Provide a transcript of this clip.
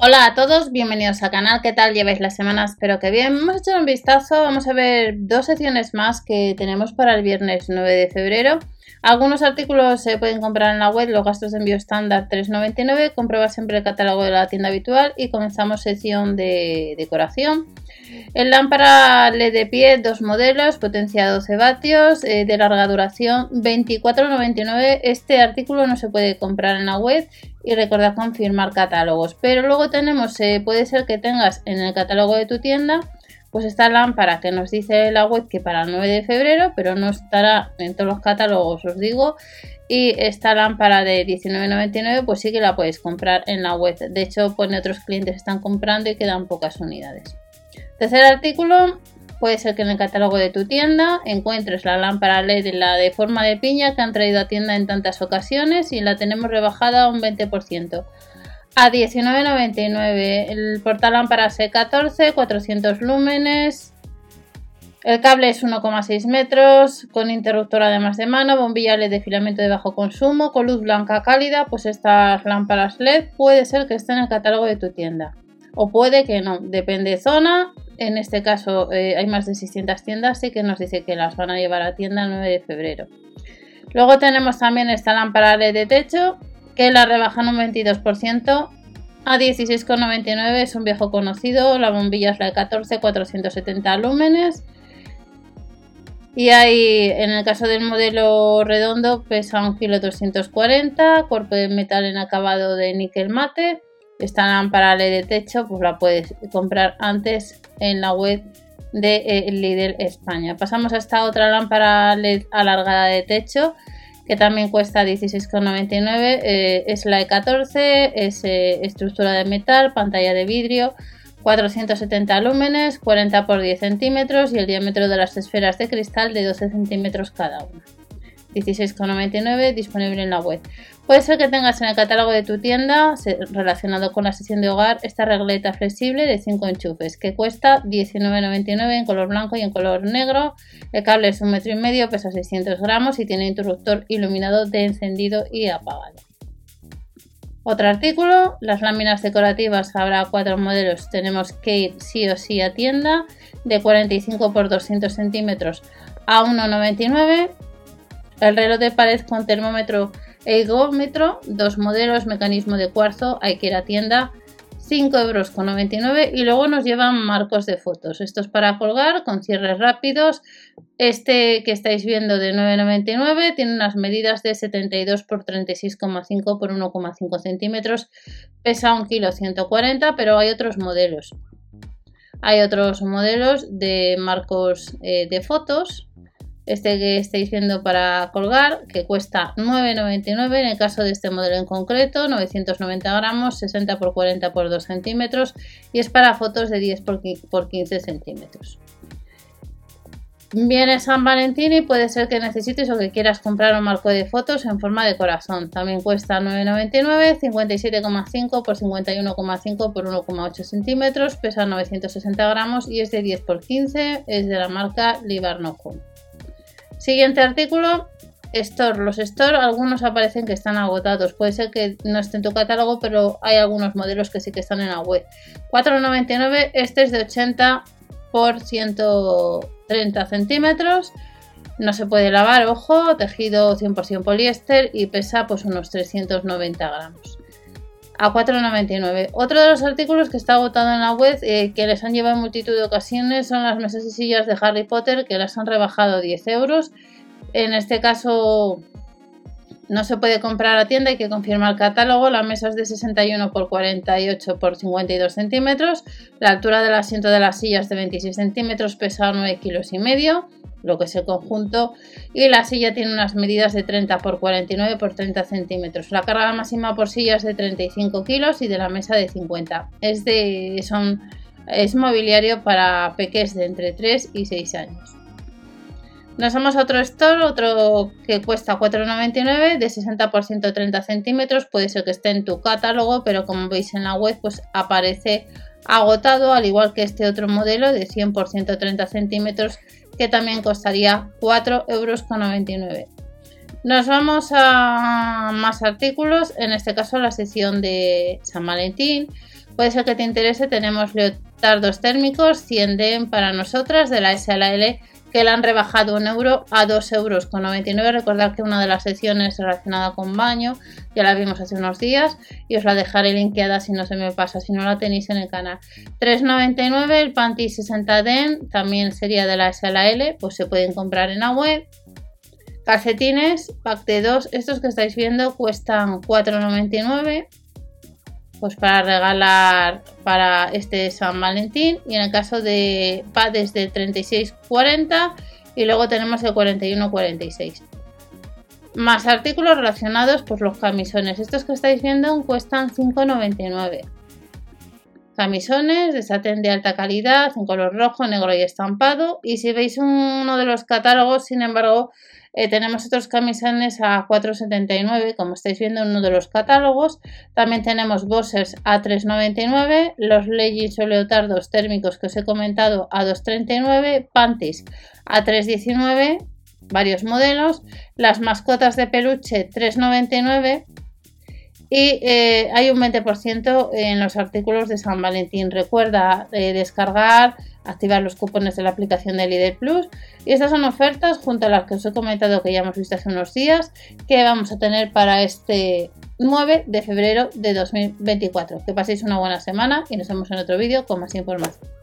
Hola a todos, bienvenidos al canal, ¿qué tal lleváis la semana? Espero que bien. Vamos a echar un vistazo, vamos a ver dos secciones más que tenemos para el viernes 9 de febrero. Algunos artículos se pueden comprar en la web, los gastos de envío estándar 3,99, comprueba siempre el catálogo de la tienda habitual y comenzamos sección de decoración. El lámpara LED de pie, dos modelos, potencia 12 vatios, eh, de larga duración 24,99. Este artículo no se puede comprar en la web y recordad confirmar catálogos. Pero luego tenemos, eh, puede ser que tengas en el catálogo de tu tienda, pues esta lámpara que nos dice la web que para el 9 de febrero, pero no estará en todos los catálogos, os digo. Y esta lámpara de 19,99 pues sí que la puedes comprar en la web. De hecho, pone otros clientes están comprando y quedan pocas unidades. Tercer artículo, puede ser que en el catálogo de tu tienda encuentres la lámpara LED, la de forma de piña que han traído a tienda en tantas ocasiones y la tenemos rebajada a un 20%. A 19,99 el portal lámpara C14, 400 lúmenes. El cable es 1,6 metros, con interruptor además de mano, bombilla LED de filamento de bajo consumo, con luz blanca cálida, pues estas lámparas LED puede ser que estén en el catálogo de tu tienda. O puede que no, depende de zona en este caso eh, hay más de 600 tiendas y que nos dice que las van a llevar a tienda el 9 de febrero. Luego tenemos también esta lámpara LED de techo que la rebajan un 22% a 16,99 es un viejo conocido, la bombilla es la de 14, 470 lúmenes. Y hay, en el caso del modelo redondo, pesa 1,240 kg, cuerpo de metal en acabado de níquel mate esta lámpara LED de techo pues la puedes comprar antes en la web de eh, Lidl España. Pasamos a esta otra lámpara LED alargada de techo que también cuesta 16,99. Eh, es la E14, es eh, estructura de metal, pantalla de vidrio, 470 lúmenes, 40 por 10 centímetros y el diámetro de las esferas de cristal de 12 centímetros cada una. 16,99 disponible en la web. Puede ser que tengas en el catálogo de tu tienda relacionado con la sesión de hogar esta regleta flexible de 5 enchufes que cuesta 19,99 en color blanco y en color negro. El cable es un metro y medio, pesa 600 gramos y tiene interruptor iluminado de encendido y apagado. Otro artículo, las láminas decorativas, habrá cuatro modelos. Tenemos que ir sí o sí a tienda de 45 por 200 centímetros a 1,99 el reloj de pared con termómetro e higómetro, dos modelos, mecanismo de cuarzo, hay que ir a tienda, 5,99 euros y luego nos llevan marcos de fotos. Esto es para colgar con cierres rápidos. Este que estáis viendo de 9,99 tiene unas medidas de 72 por 36,5 por 1,5 centímetros. Pesa 1 kilo 140, pero hay otros modelos. Hay otros modelos de marcos eh, de fotos este que estáis viendo para colgar, que cuesta 9,99 en el caso de este modelo en concreto, 990 gramos, 60 x 40 x 2 centímetros y es para fotos de 10 x 15 centímetros. Viene San Valentín y puede ser que necesites o que quieras comprar un marco de fotos en forma de corazón. También cuesta 9,99, 57,5 x 51,5 x 1,8 centímetros, pesa 960 gramos y es de 10 x 15, es de la marca Libarno Siguiente artículo. Store. Los Store, algunos aparecen que están agotados. Puede ser que no esté en tu catálogo, pero hay algunos modelos que sí que están en la web. 4,99. Este es de 80 por 130 centímetros. No se puede lavar, ojo, tejido 100% poliéster y pesa pues unos 390 gramos. A 4,99. Otro de los artículos que está agotado en la web, eh, que les han llevado en multitud de ocasiones, son las mesas y sillas de Harry Potter, que las han rebajado 10 euros. En este caso no se puede comprar a tienda, hay que confirmar el catálogo. La mesa es de 61 por 48 por 52 centímetros. La altura del asiento de las sillas de 26 centímetros pesa 9 kilos y medio lo que es el conjunto y la silla tiene unas medidas de 30 por 49 por 30 centímetros. La carga máxima por silla es de 35 kilos y de la mesa de 50 es de mobiliario para peques de entre 3 y 6 años. Nos vamos a otro store, otro que cuesta 4,99 de 60 por 130 centímetros. Puede ser que esté en tu catálogo, pero como veis en la web, pues aparece agotado, al igual que este otro modelo de 100 por 130 centímetros que también costaría 4,99 euros. Nos vamos a más artículos, en este caso la sección de San Valentín. Puede ser que te interese, tenemos leotardos térmicos 100 DEM para nosotras de la SLL que la han rebajado un euro a 2 euros con 99. Recordad que una de las secciones relacionada con baño ya la vimos hace unos días y os la dejaré linkeada si no se me pasa, si no la tenéis en el canal. 3,99 el panty 60 den también sería de la SLL, pues se pueden comprar en la web. Calcetines, pack de 2, estos que estáis viendo cuestan 4,99 pues para regalar para este San Valentín y en el caso de padres de 36,40 y luego tenemos el 41,46 más artículos relacionados pues los camisones. Estos que estáis viendo cuestan 5,99 camisones de satén de alta calidad en color rojo, negro y estampado. Y si veis uno de los catálogos sin embargo eh, tenemos otros camisones a 4,79, como estáis viendo en uno de los catálogos. También tenemos boxers a 3,99, los leggings o leotardos térmicos que os he comentado a 2,39, panties a 3,19, varios modelos, las mascotas de peluche 3,99 y eh, hay un 20% en los artículos de San Valentín. Recuerda eh, descargar activar los cupones de la aplicación de Lidl Plus. Y estas son ofertas junto a las que os he comentado que ya hemos visto hace unos días que vamos a tener para este 9 de febrero de 2024. Que paséis una buena semana y nos vemos en otro vídeo con más información.